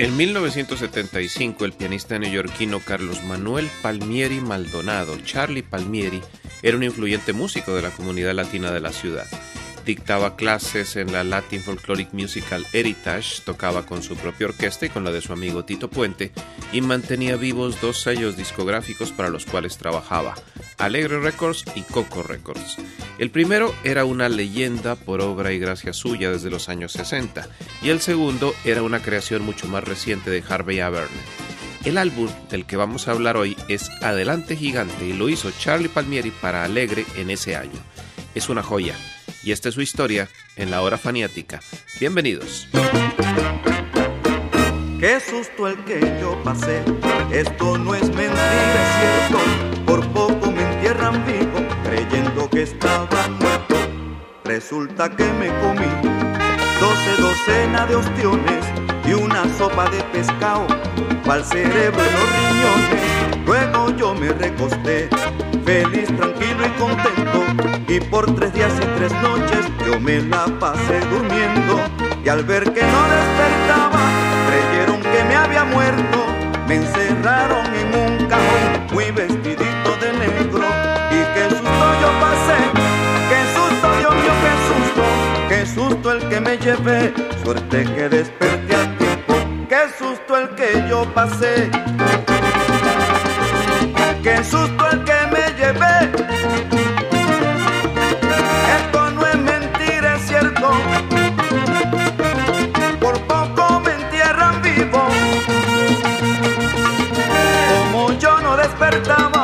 En 1975, el pianista neoyorquino Carlos Manuel Palmieri Maldonado, Charlie Palmieri, era un influyente músico de la comunidad latina de la ciudad. Dictaba clases en la Latin Folkloric Musical Heritage, tocaba con su propia orquesta y con la de su amigo Tito Puente, y mantenía vivos dos sellos discográficos para los cuales trabajaba, Alegre Records y Coco Records. El primero era una leyenda por obra y gracia suya desde los años 60, y el segundo era una creación mucho más reciente de Harvey Averne. El álbum del que vamos a hablar hoy es Adelante Gigante y lo hizo Charlie Palmieri para Alegre en ese año. Es una joya y esta es su historia en la hora faniática. Bienvenidos. Qué susto el que yo pasé, esto no es mentira, es cierto. Por poco me entierran vivo, creyendo que estaba muerto. Resulta que me comí doce docenas de ostiones y una sopa de pescado, pa'l cerebro y los riñones. Luego yo me recosté, feliz, tranquilo y contento. Y por tres días y tres noches yo me la pasé durmiendo. Y al ver que no despertaba, creyeron que me había muerto. Me encerraron en un cajón, muy vestidito de negro. Y qué susto yo pasé, qué susto, Dios mío, qué susto. Qué susto el que me llevé, suerte que desperté a tiempo. Qué susto el que yo pasé. Qué susto el que me llevé. Yo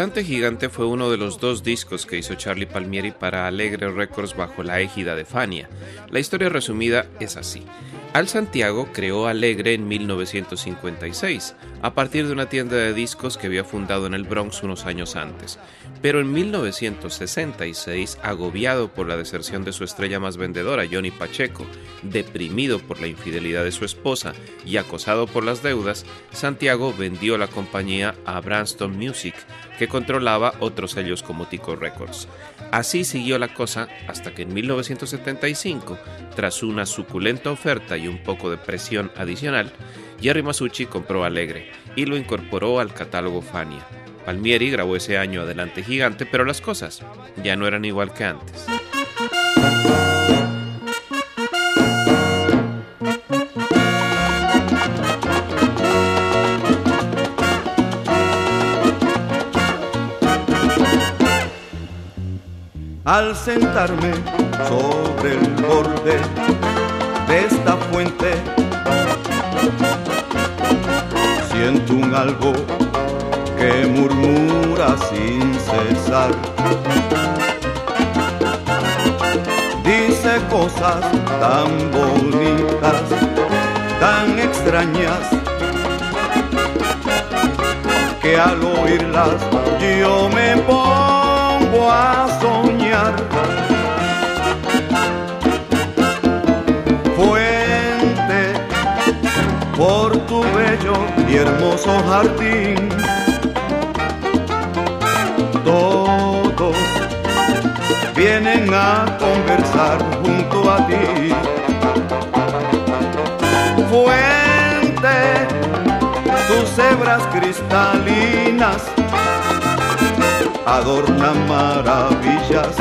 Adelante Gigante fue uno de los dos discos que hizo Charlie Palmieri para Alegre Records bajo la égida de Fania. La historia resumida es así. Al Santiago creó Alegre en 1956, a partir de una tienda de discos que había fundado en el Bronx unos años antes. Pero en 1966, agobiado por la deserción de su estrella más vendedora, Johnny Pacheco, deprimido por la infidelidad de su esposa y acosado por las deudas, Santiago vendió la compañía a Branston Music, que controlaba otros sellos como Tico Records. Así siguió la cosa hasta que en 1975, tras una suculenta oferta y un poco de presión adicional, Jerry Masucci compró Alegre y lo incorporó al catálogo Fania. Palmieri grabó ese año Adelante Gigante, pero las cosas ya no eran igual que antes. Al sentarme sobre el borde de esta fuente, siento un algo que murmura sin cesar. Dice cosas tan bonitas, tan extrañas, que al oírlas yo me pongo a soñar. Y hermoso jardín. Todos vienen a conversar junto a ti. Fuente, tus hebras cristalinas adornan maravillas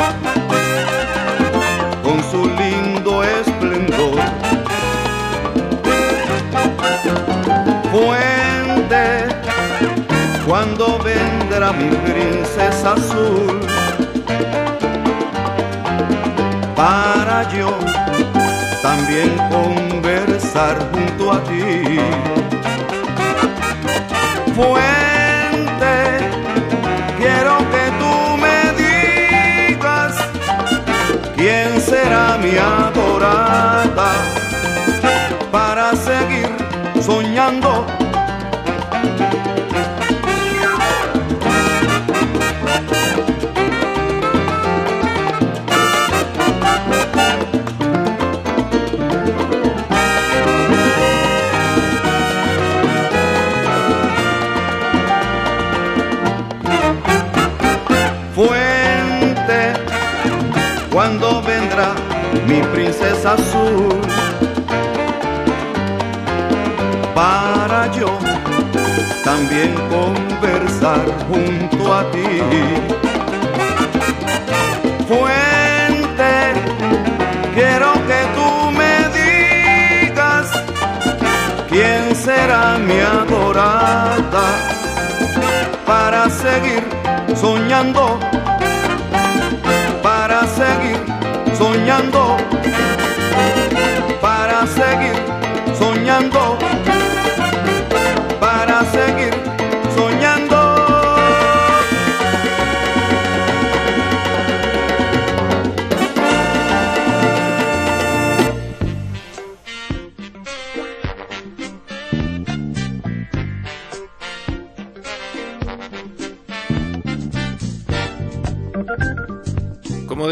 cuando vendrá mi princesa azul para yo también conversar junto a ti. Fuente, quiero que tú me digas quién será mi adorada para seguir soñando. Mi princesa azul para yo también conversar junto a ti. Fuente, quiero que tú me digas quién será mi adorada para seguir soñando,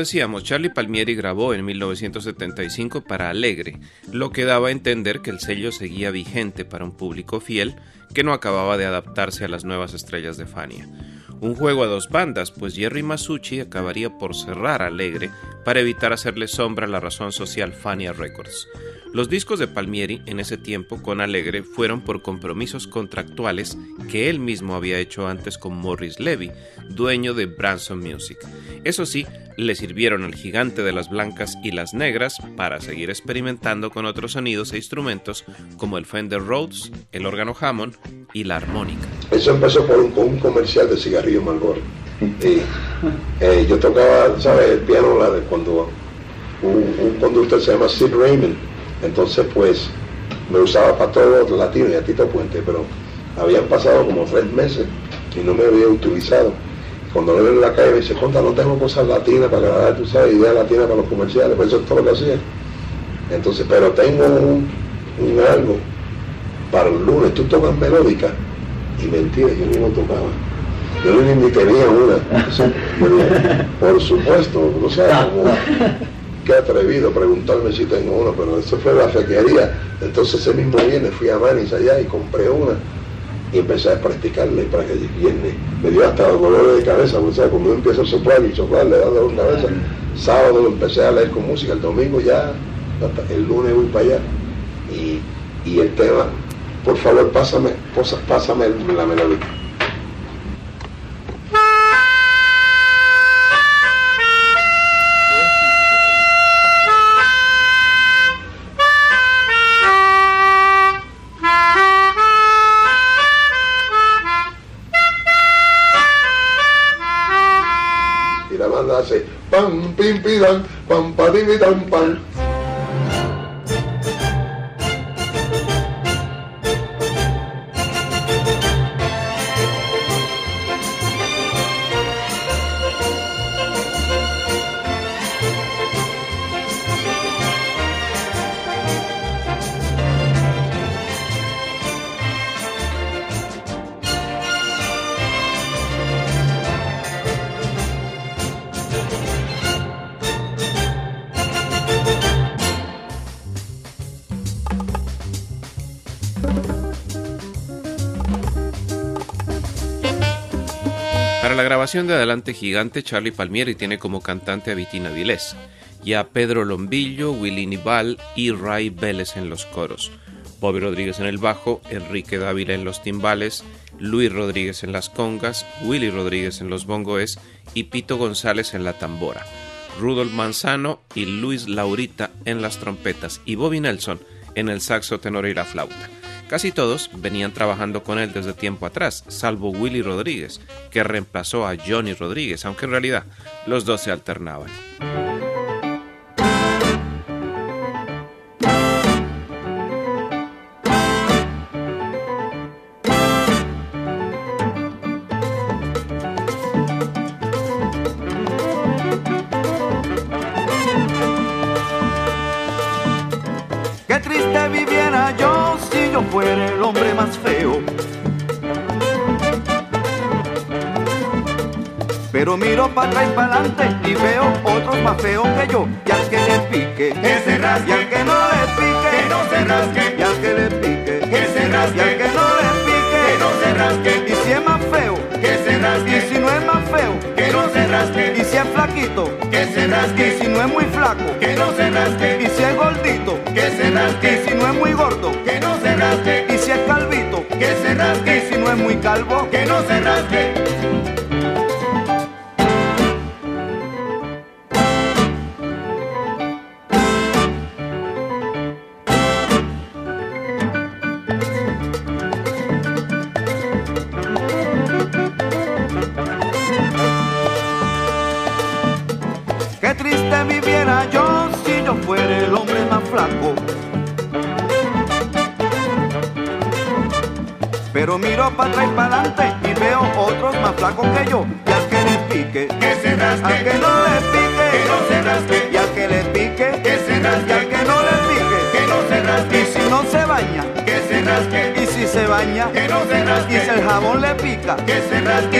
decíamos, Charlie Palmieri grabó en 1975 para Alegre, lo que daba a entender que el sello seguía vigente para un público fiel que no acababa de adaptarse a las nuevas estrellas de Fania. Un juego a dos bandas, pues Jerry Masucci acabaría por cerrar Alegre para evitar hacerle sombra a la razón social Fania Records. Los discos de Palmieri en ese tiempo con Alegre fueron por compromisos contractuales que él mismo había hecho antes con Morris Levy, dueño de Branson Music. Eso sí, le sirvieron al gigante de las blancas y las negras para seguir experimentando con otros sonidos e instrumentos como el Fender Rhodes, el órgano Hammond y la armónica. Eso empezó por un, comercial de cigarrillo Marlboro. Y eh, yo tocaba, ¿sabes? El piano la de cuando un, un conductor se llama Sid Raymond. Entonces, pues, me usaba para todos los latinos y a Tito Puente, pero habían pasado como tres meses y no me había utilizado. Cuando lo veo en la calle me dice, Conta, no tengo cosas latinas para grabar, tú sabes, ideas latinas para los comerciales, pues eso es todo lo que hacía. Entonces, pero tengo un, algo para el lunes, tú tocas melódica. Y mentira, yo ni lo tocaba. Yo ni, ni tenía una. Pero, por supuesto, no sé, como, qué atrevido preguntarme si tengo una, pero eso fue la fequería. Entonces ese mismo viernes fui a Manis allá y compré una y empecé a practicarla y para que viernes me dio hasta dolores de cabeza, porque ¿sabes? cuando uno empieza a soplar y soplar, le da dolor de cabeza. Sábado lo empecé a leer con música, el domingo ya, hasta el lunes voy para allá. Y, y el tema, por favor, pásame, pásame la melodía. Pam pim pidam de Adelante Gigante, Charlie Palmieri tiene como cantante a Vitina Vilés y a Pedro Lombillo, Willy Nibal y Ray Vélez en los coros, Bobby Rodríguez en el bajo, Enrique Dávila en los timbales, Luis Rodríguez en las congas, Willy Rodríguez en los bongoes y Pito González en la tambora, Rudolf Manzano y Luis Laurita en las trompetas y Bobby Nelson en el saxo tenor y la flauta. Casi todos venían trabajando con él desde tiempo atrás, salvo Willy Rodríguez, que reemplazó a Johnny Rodríguez, aunque en realidad los dos se alternaban. Para atrás y para adelante y veo otros más feos que yo. Y al que le pique, Que se rasque. Y al que no le pique, Que no se rasque. Y al que le pique, Que se rasque. Y al que no le pique, Que no se rasque. Y si es más feo, Que se rasque. Y si no es más feo, Que no se rasque. Y si es flaquito, Que se rasque. Y si no es muy flaco, Que no se rasque. Y si es gordito, Que se rasque. Y si no es muy gordo, Que no se rasque. Y si es calvito, Que se rasque. Y si no es muy calvo, Que no se rasque.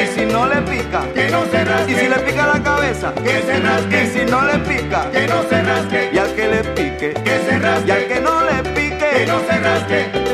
Y si no le pica, Que no se rasque. y si le pica la cabeza, Que se rasque. y si no le pica, Que no se rasque. y al que le pique, Que se rasque. y al que no le pique, Que no se rasque.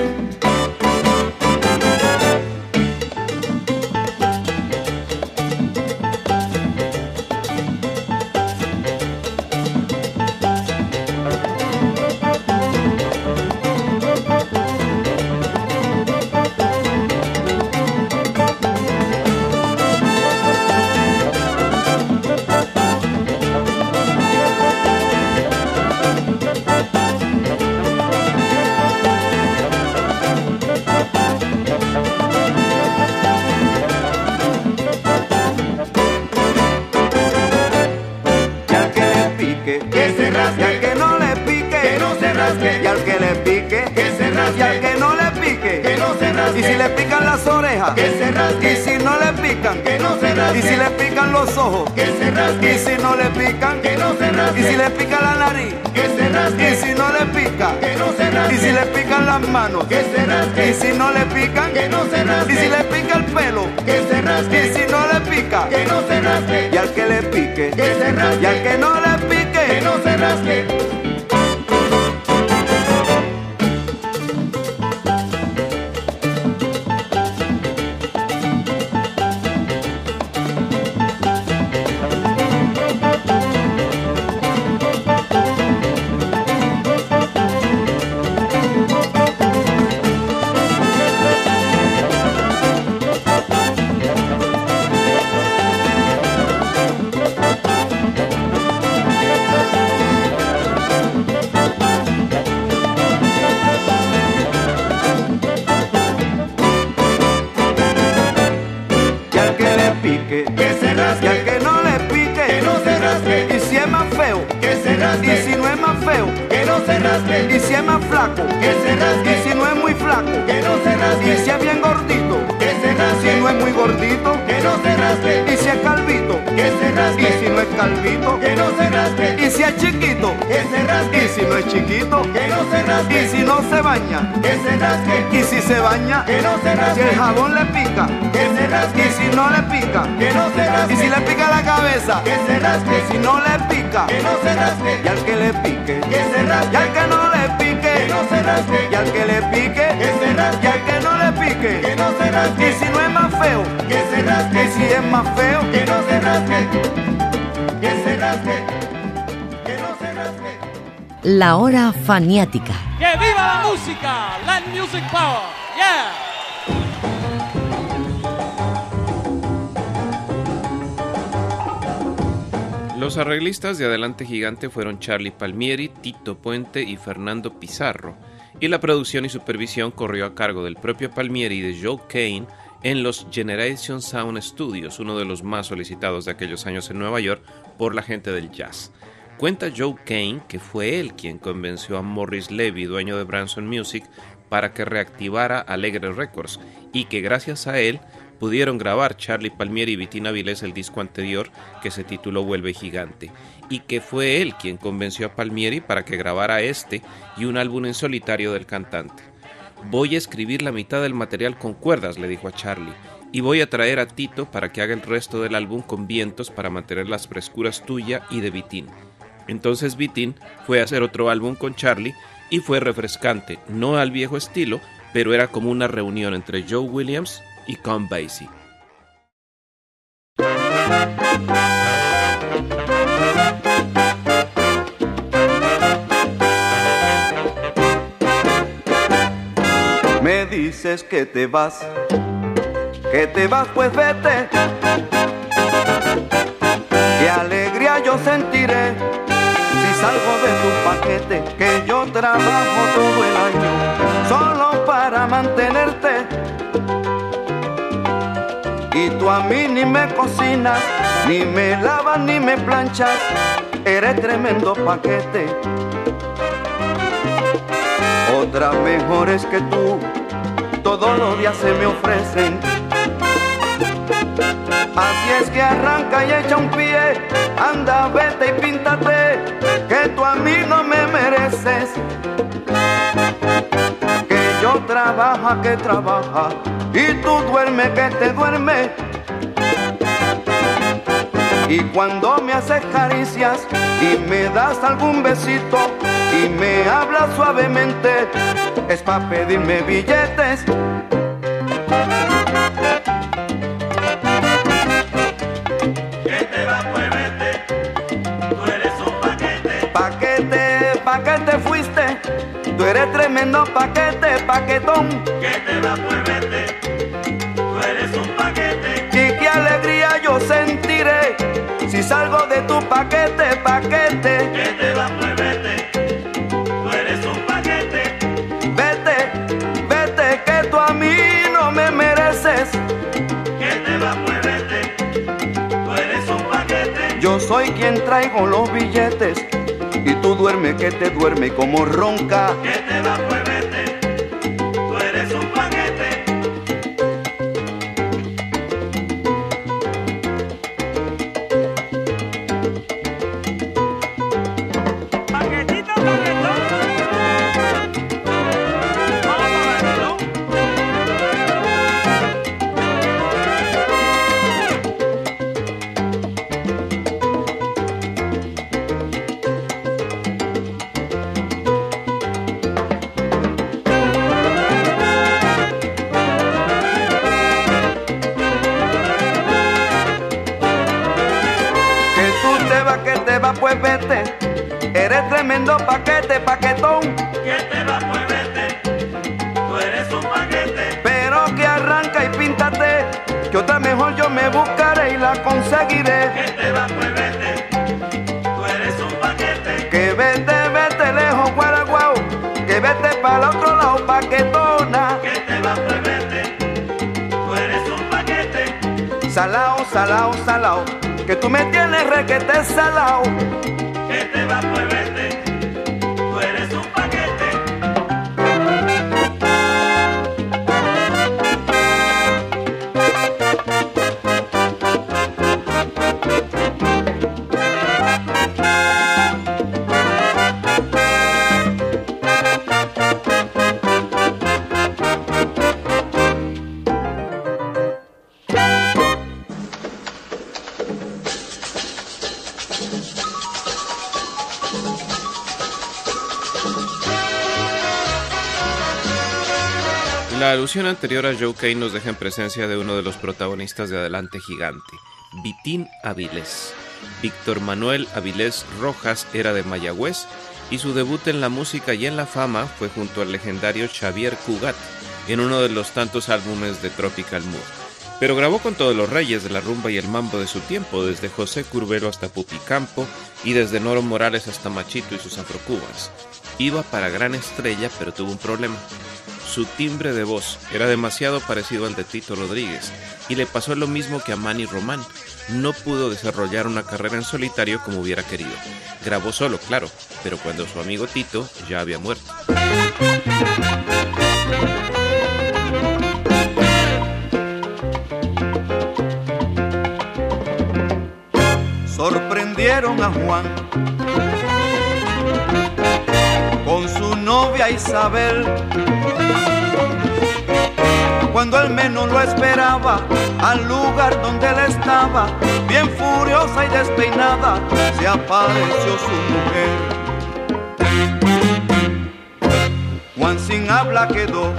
Que se al que no Y si es más flaco, que se rasque. Y si no es muy flaco, que no se rasque. Y si es bien gordito, que se rasque. Si no es muy gordito, que no se rasque. Y si es calvito, que se rasque. Y si no es calvito, que no se rasque. Y si es chiquito, que se rasque. Y si no es chiquito, que no se rasque. Y si no se baña, que se rasque. Y si se baña, que no se rasque. Si el jabón le pica, que se rasque. Y si no le pica, que no se rasque. Y si le pica la cabeza, que se rasque. Y si no le pica, que no se rasque. Y al que le pique, que se rasque. Y al que no le pique, que no se rasque. Y al que le pique, que se rasque. Y al que no le pique, que no se rasque. Y si no es más feo, que se rasque. Y si es más feo, que no se rasque. Que se rasque. Que no se rasque. La hora faniática. ¡Que viva la música! Land Music Power. Yeah. Los arreglistas de Adelante Gigante fueron Charlie Palmieri, Tito Puente y Fernando Pizarro, y la producción y supervisión corrió a cargo del propio Palmieri y de Joe Kane en los Generation Sound Studios, uno de los más solicitados de aquellos años en Nueva York por la gente del jazz. Cuenta Joe Kane que fue él quien convenció a Morris Levy, dueño de Branson Music, para que reactivara Alegre Records y que gracias a él pudieron grabar Charlie Palmieri y Vitina Vilés el disco anterior que se tituló Vuelve Gigante, y que fue él quien convenció a Palmieri para que grabara este y un álbum en solitario del cantante. Voy a escribir la mitad del material con cuerdas, le dijo a Charlie, y voy a traer a Tito para que haga el resto del álbum con vientos para mantener las frescuras tuya y de Vitín. Entonces Vitín fue a hacer otro álbum con Charlie y fue refrescante, no al viejo estilo, pero era como una reunión entre Joe Williams y Con Basie. Me dices que te vas, que te vas, pues vete. Qué alegría yo sentiré si salgo de tu paquete, que yo trabajo todo el año solo para mantenerte y tú a mí ni me cocinas, ni me lavas, ni me planchas. Eres tremendo paquete. Otras mejores que tú, todos los días se me ofrecen. Así es que arranca y echa un pie, anda, vete y píntate, que tú a mí no me mereces. Yo trabaja, que trabaja, y tú duerme que te duerme. Y cuando me haces caricias y me das algún besito y me hablas suavemente, es para pedirme billetes. Eres tremendo paquete, paquetón. Que te va pues vete, tú eres un paquete. Y qué alegría yo sentiré si salgo de tu paquete, paquete. Que te va pues vete, tú eres un paquete. Vete, vete, que tú a mí no me mereces. Que te va pues vete, tú eres un paquete. Yo soy quien traigo los billetes y tú duerme que te duerme como ronca. la La alusión anterior a Joe Kane nos deja en presencia de uno de los protagonistas de Adelante Gigante, Vitín Avilés. Víctor Manuel Avilés Rojas era de Mayagüez y su debut en la música y en la fama fue junto al legendario Xavier Cugat en uno de los tantos álbumes de Tropical Mood. Pero grabó con todos los reyes de la rumba y el mambo de su tiempo, desde José Curbero hasta Pupi Campo y desde Noro Morales hasta Machito y sus afrocubas. Iba para gran estrella, pero tuvo un problema. Su timbre de voz era demasiado parecido al de Tito Rodríguez y le pasó lo mismo que a Manny Román. No pudo desarrollar una carrera en solitario como hubiera querido. Grabó solo, claro, pero cuando su amigo Tito ya había muerto. sorprendieron a Juan con su novia Isabel. Cuando él menos lo esperaba, al lugar donde él estaba, bien furiosa y despeinada, se apareció su mujer. Juan sin habla quedó,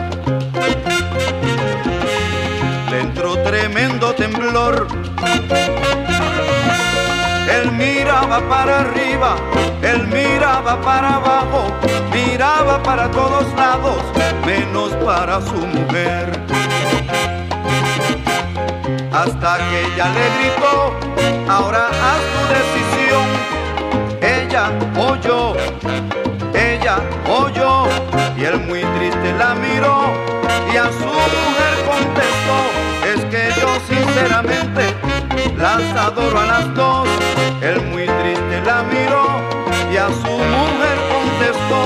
le entró tremendo temblor. Él miraba para arriba, él miraba para abajo, miraba para todos lados, menos para su mujer. Hasta que ella le gritó, ahora haz tu decisión. Ella o yo, ella o yo. Y él muy triste la miró y a su mujer contestó, es que yo sinceramente las adoro a las dos. Él muy triste la miró y a su mujer contestó,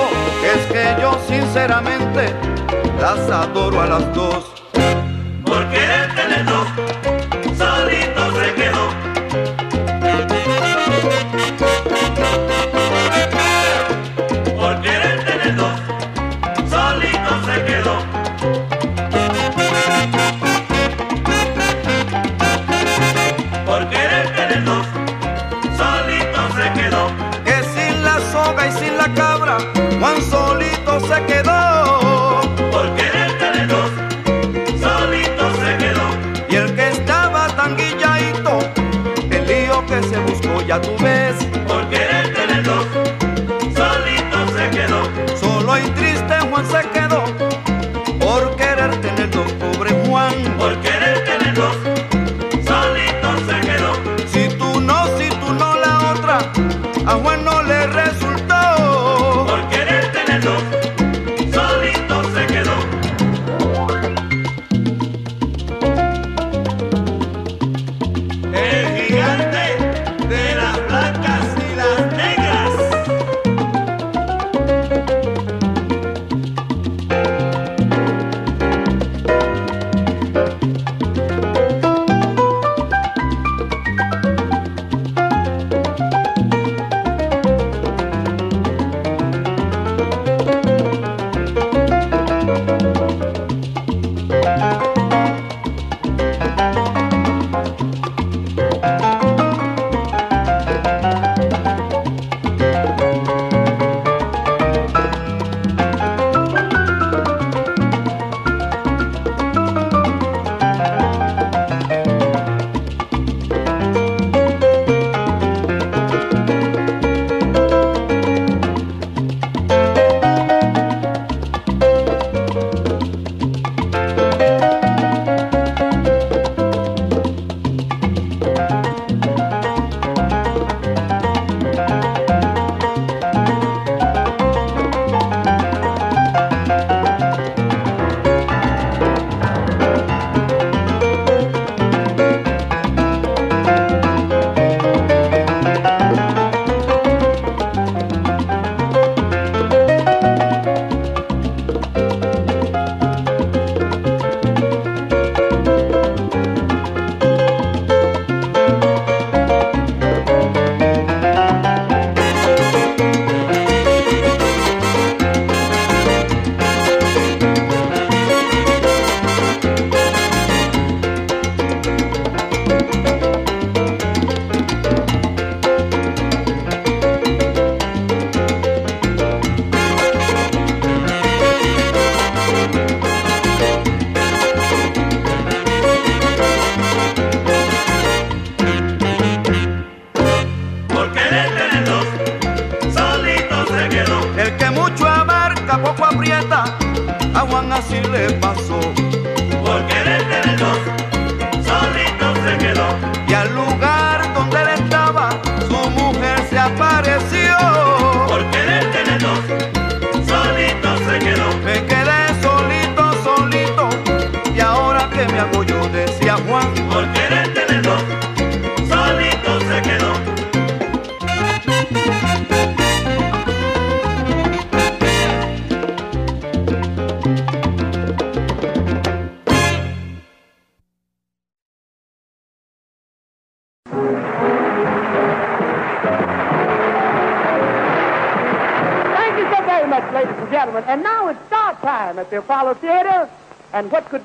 es que yo sinceramente las adoro a las dos. Por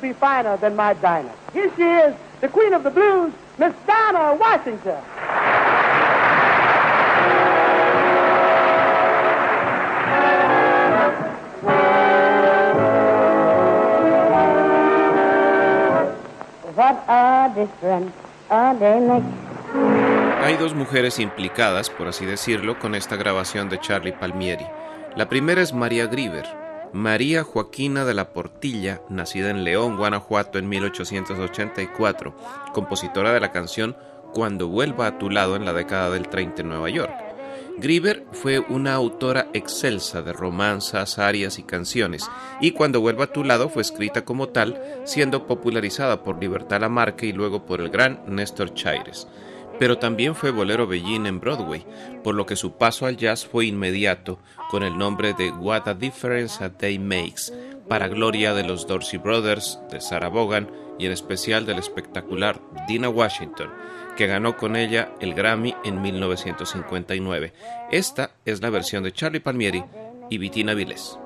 be finer than my Dinah? Here she is, the queen of the blues, Miss Dinah Washington. What a difference a day makes. Hay dos mujeres implicadas, por así decirlo, con esta grabación de Charlie Palmieri. La primera es María Grieber. María Joaquina de la Portilla, nacida en León, Guanajuato en 1884, compositora de la canción Cuando vuelva a tu lado en la década del 30 en Nueva York. Grieber fue una autora excelsa de romanzas, arias y canciones, y Cuando vuelva a tu lado fue escrita como tal, siendo popularizada por Libertad Lamarque y luego por el gran Néstor Chaires pero también fue bolero bellín en Broadway, por lo que su paso al jazz fue inmediato con el nombre de What a Difference a Day Makes, para gloria de los Dorsey Brothers, de Sarah Vaughan y en especial del espectacular Dina Washington, que ganó con ella el Grammy en 1959. Esta es la versión de Charlie Palmieri y Vitina Viles.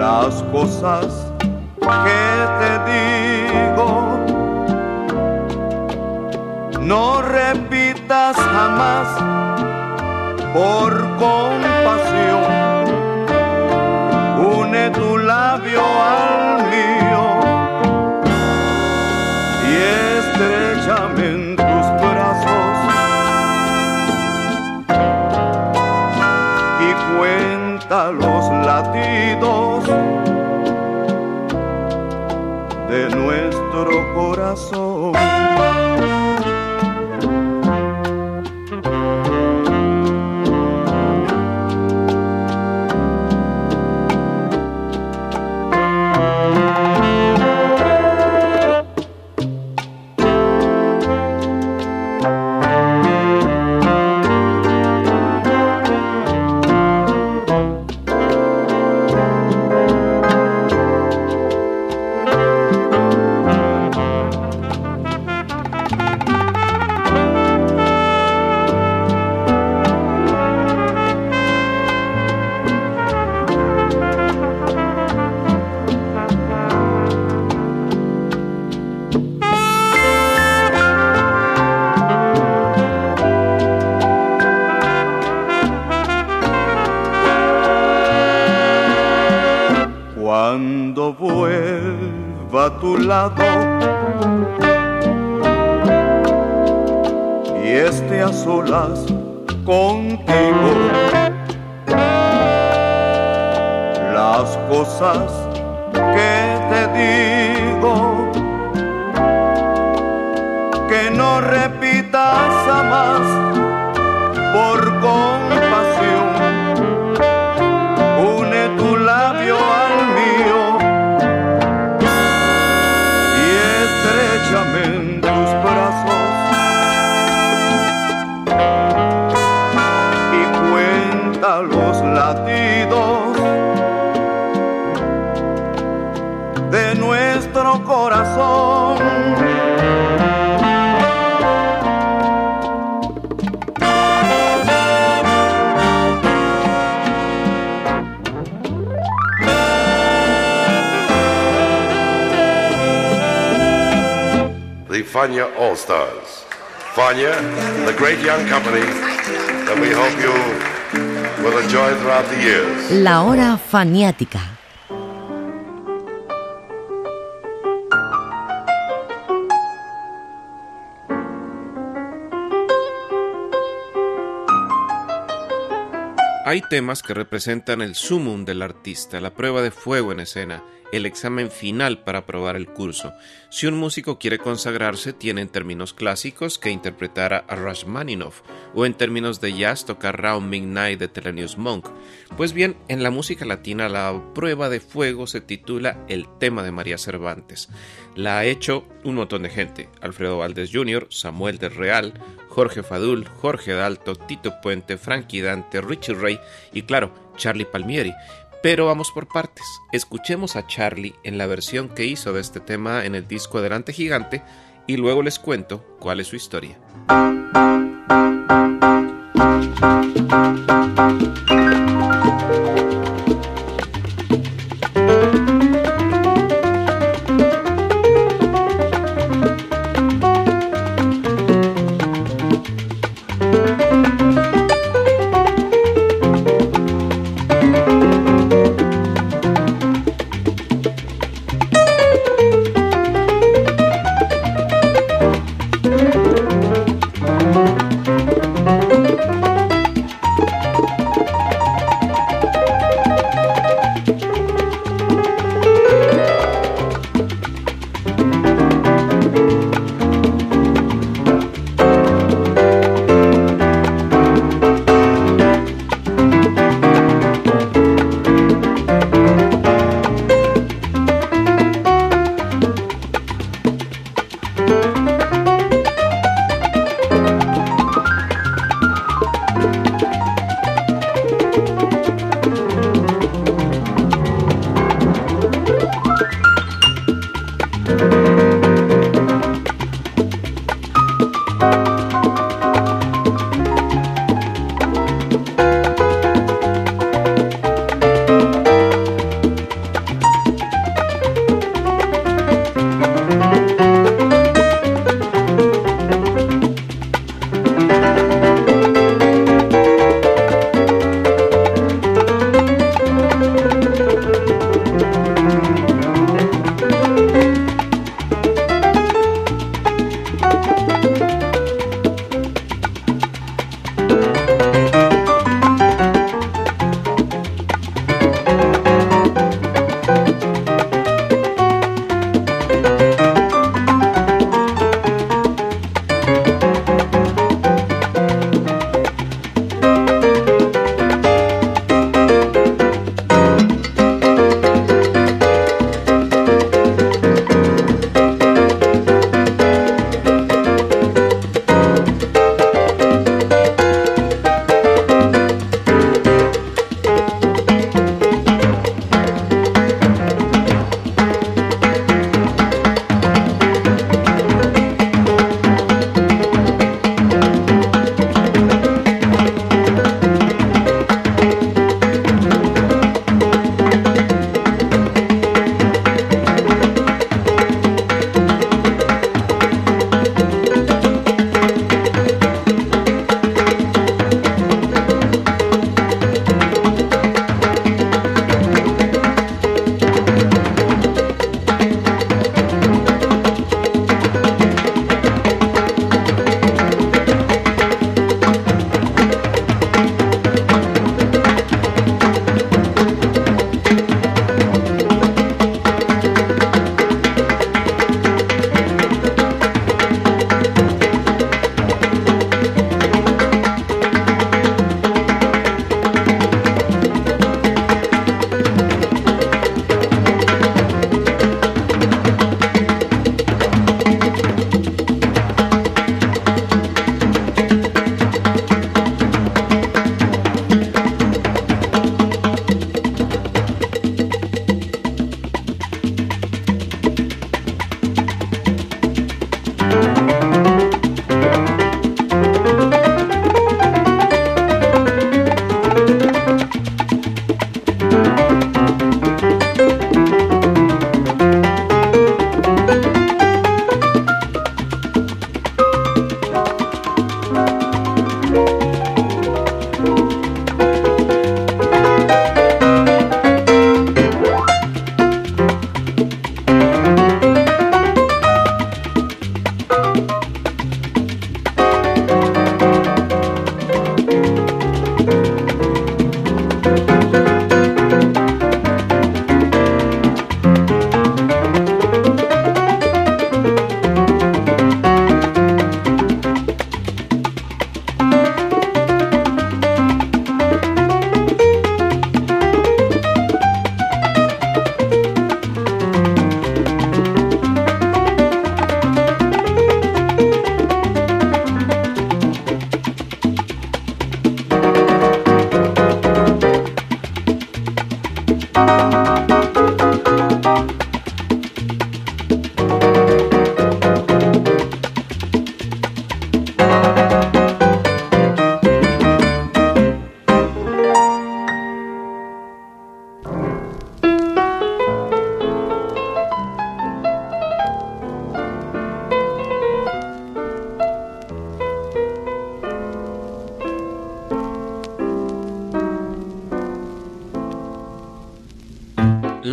Las cosas que te digo, no repitas jamás por compasión. Une tu labio al mío y estrechame en tus brazos y cuenta los latidos coração. A tu lado y esté a solas contigo. Las cosas que te digo, All Stars. Fania, the great young company that we hope you will enjoy throughout the years. La hora faniática. Hay temas que representan el sumum del artista, la prueba de fuego en escena, el examen final para aprobar el curso. Si un músico quiere consagrarse, tiene en términos clásicos que interpretar a Rashmaninoff o en términos de jazz tocar Round Midnight de Thelonious Monk. Pues bien, en la música latina la prueba de fuego se titula El tema de María Cervantes. La ha hecho un montón de gente, Alfredo Valdés Jr., Samuel del Real, Jorge Fadul, Jorge Dalto, Tito Puente, Frankie Dante, Richie Ray y claro, Charlie Palmieri. Pero vamos por partes. Escuchemos a Charlie en la versión que hizo de este tema en el disco Adelante Gigante y luego les cuento cuál es su historia.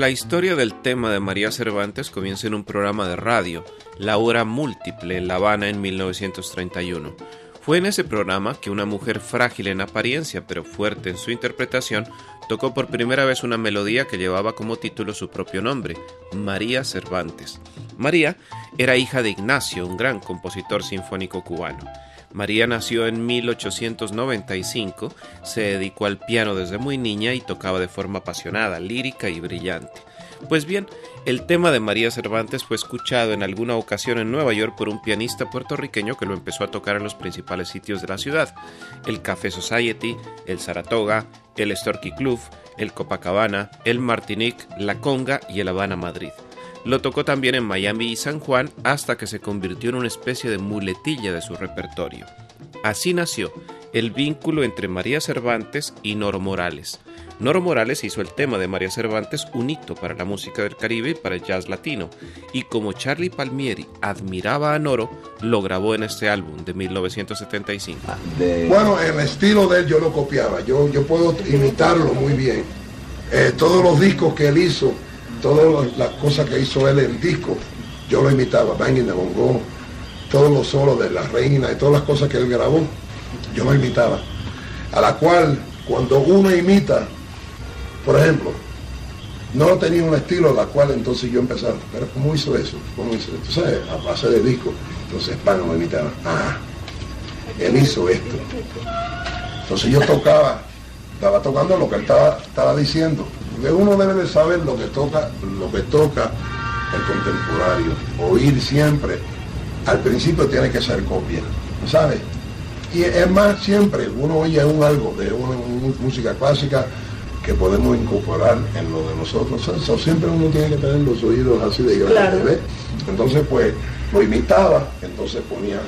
La historia del tema de María Cervantes comienza en un programa de radio, La Hora Múltiple, en La Habana en 1931. Fue en ese programa que una mujer frágil en apariencia pero fuerte en su interpretación tocó por primera vez una melodía que llevaba como título su propio nombre, María Cervantes. María era hija de Ignacio, un gran compositor sinfónico cubano. María nació en 1895, se dedicó al piano desde muy niña y tocaba de forma apasionada, lírica y brillante. Pues bien, el tema de María Cervantes fue escuchado en alguna ocasión en Nueva York por un pianista puertorriqueño que lo empezó a tocar en los principales sitios de la ciudad, el Café Society, el Saratoga, el Storky Club, el Copacabana, el Martinique, la Conga y el Habana Madrid. Lo tocó también en Miami y San Juan hasta que se convirtió en una especie de muletilla de su repertorio. Así nació el vínculo entre María Cervantes y Noro Morales. Noro Morales hizo el tema de María Cervantes un hito para la música del Caribe y para el jazz latino, y como Charlie Palmieri admiraba a Noro, lo grabó en este álbum de 1975. Bueno, el estilo de él yo lo copiaba, yo, yo puedo imitarlo muy bien. Eh, todos los discos que él hizo, todas las cosas que hizo él en disco, yo lo imitaba, Banging de Bongo, todos los solos de la reina y todas las cosas que él grabó, yo lo imitaba. A la cual, cuando uno imita, por ejemplo, no tenía un estilo a la cual entonces yo empezaba, pero ¿cómo hizo eso? ¿Cómo hizo? Entonces, a base de disco, entonces Pan me imitaba, ah, él hizo esto. Entonces yo tocaba, estaba tocando lo que él estaba, estaba diciendo. Porque uno debe de saber lo que toca, lo que toca el contemporáneo, oír siempre. Al principio tiene que ser copia, ¿sabes? Y es más, siempre uno oye un algo de una, una música clásica que podemos incorporar en lo de nosotros. O sea, siempre uno tiene que tener los oídos así de grandes, Claro. Entonces, pues, lo imitaba, entonces ponía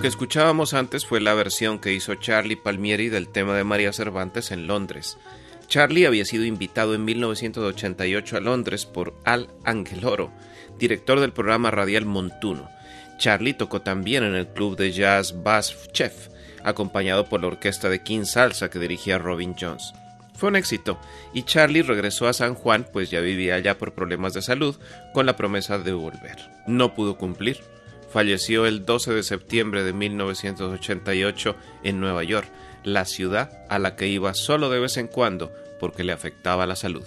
Lo que escuchábamos antes fue la versión que hizo Charlie Palmieri del tema de María Cervantes en Londres. Charlie había sido invitado en 1988 a Londres por Al Angeloro, director del programa radial Montuno. Charlie tocó también en el club de jazz Bass Chef, acompañado por la orquesta de King Salsa que dirigía Robin Jones. Fue un éxito y Charlie regresó a San Juan, pues ya vivía allá por problemas de salud, con la promesa de volver. No pudo cumplir. Falleció el 12 de septiembre de 1988 en Nueva York, la ciudad a la que iba solo de vez en cuando porque le afectaba la salud.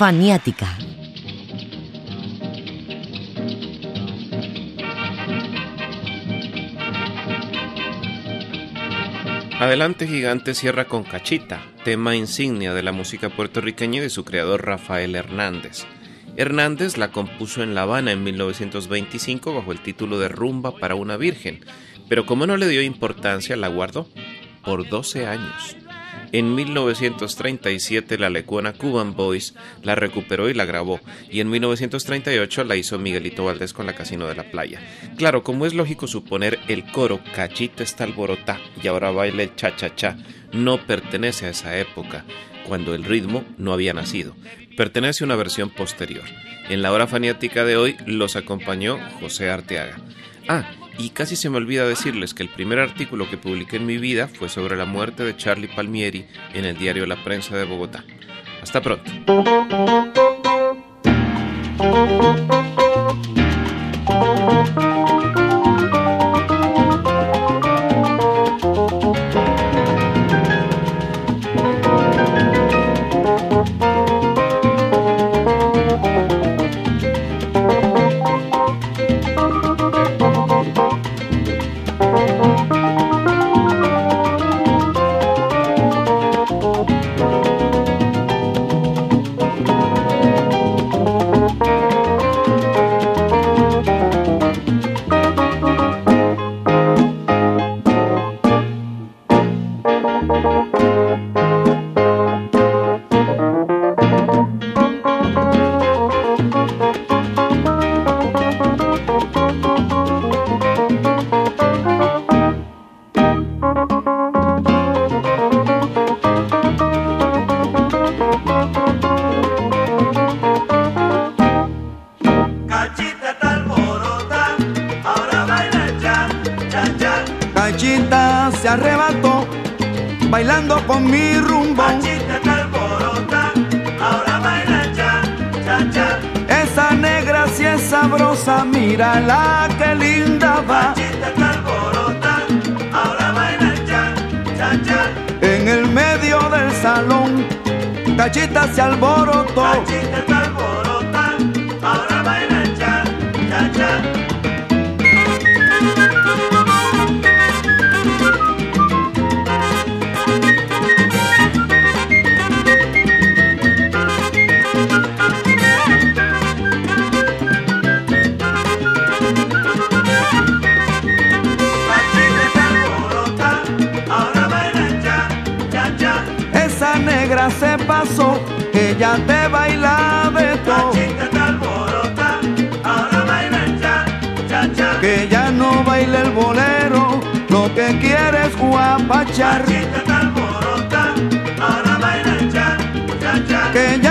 Faniática. Adelante Gigante cierra con Cachita, tema insignia de la música puertorriqueña y de su creador Rafael Hernández. Hernández la compuso en La Habana en 1925 bajo el título de Rumba para una Virgen, pero como no le dio importancia la guardó por 12 años. En 1937 la lecuona Cuban Boys la recuperó y la grabó, y en 1938 la hizo Miguelito Valdés con la Casino de la Playa. Claro, como es lógico suponer, el coro Cachita está alborotá y ahora baila el cha-cha-cha no pertenece a esa época, cuando el ritmo no había nacido. Pertenece a una versión posterior. En la hora faniática de hoy los acompañó José Arteaga. Ah, y casi se me olvida decirles que el primer artículo que publiqué en mi vida fue sobre la muerte de Charlie Palmieri en el diario La Prensa de Bogotá. Hasta pronto. Cachita se arrebató bailando con mi rumbo. Cachita está alborota, ahora baila cha, cha, cha. Esa negra si es sabrosa, mírala que linda va. Cachita está alborota, ahora baila cha, cha, cha. En el medio del salón, Cachita se alborotó. Cachita está alborota, ahora baila cha, cha, cha. baila el bolero, lo que quiere es guapachar. Chachita, para bailar ya, ya, ya. Que ya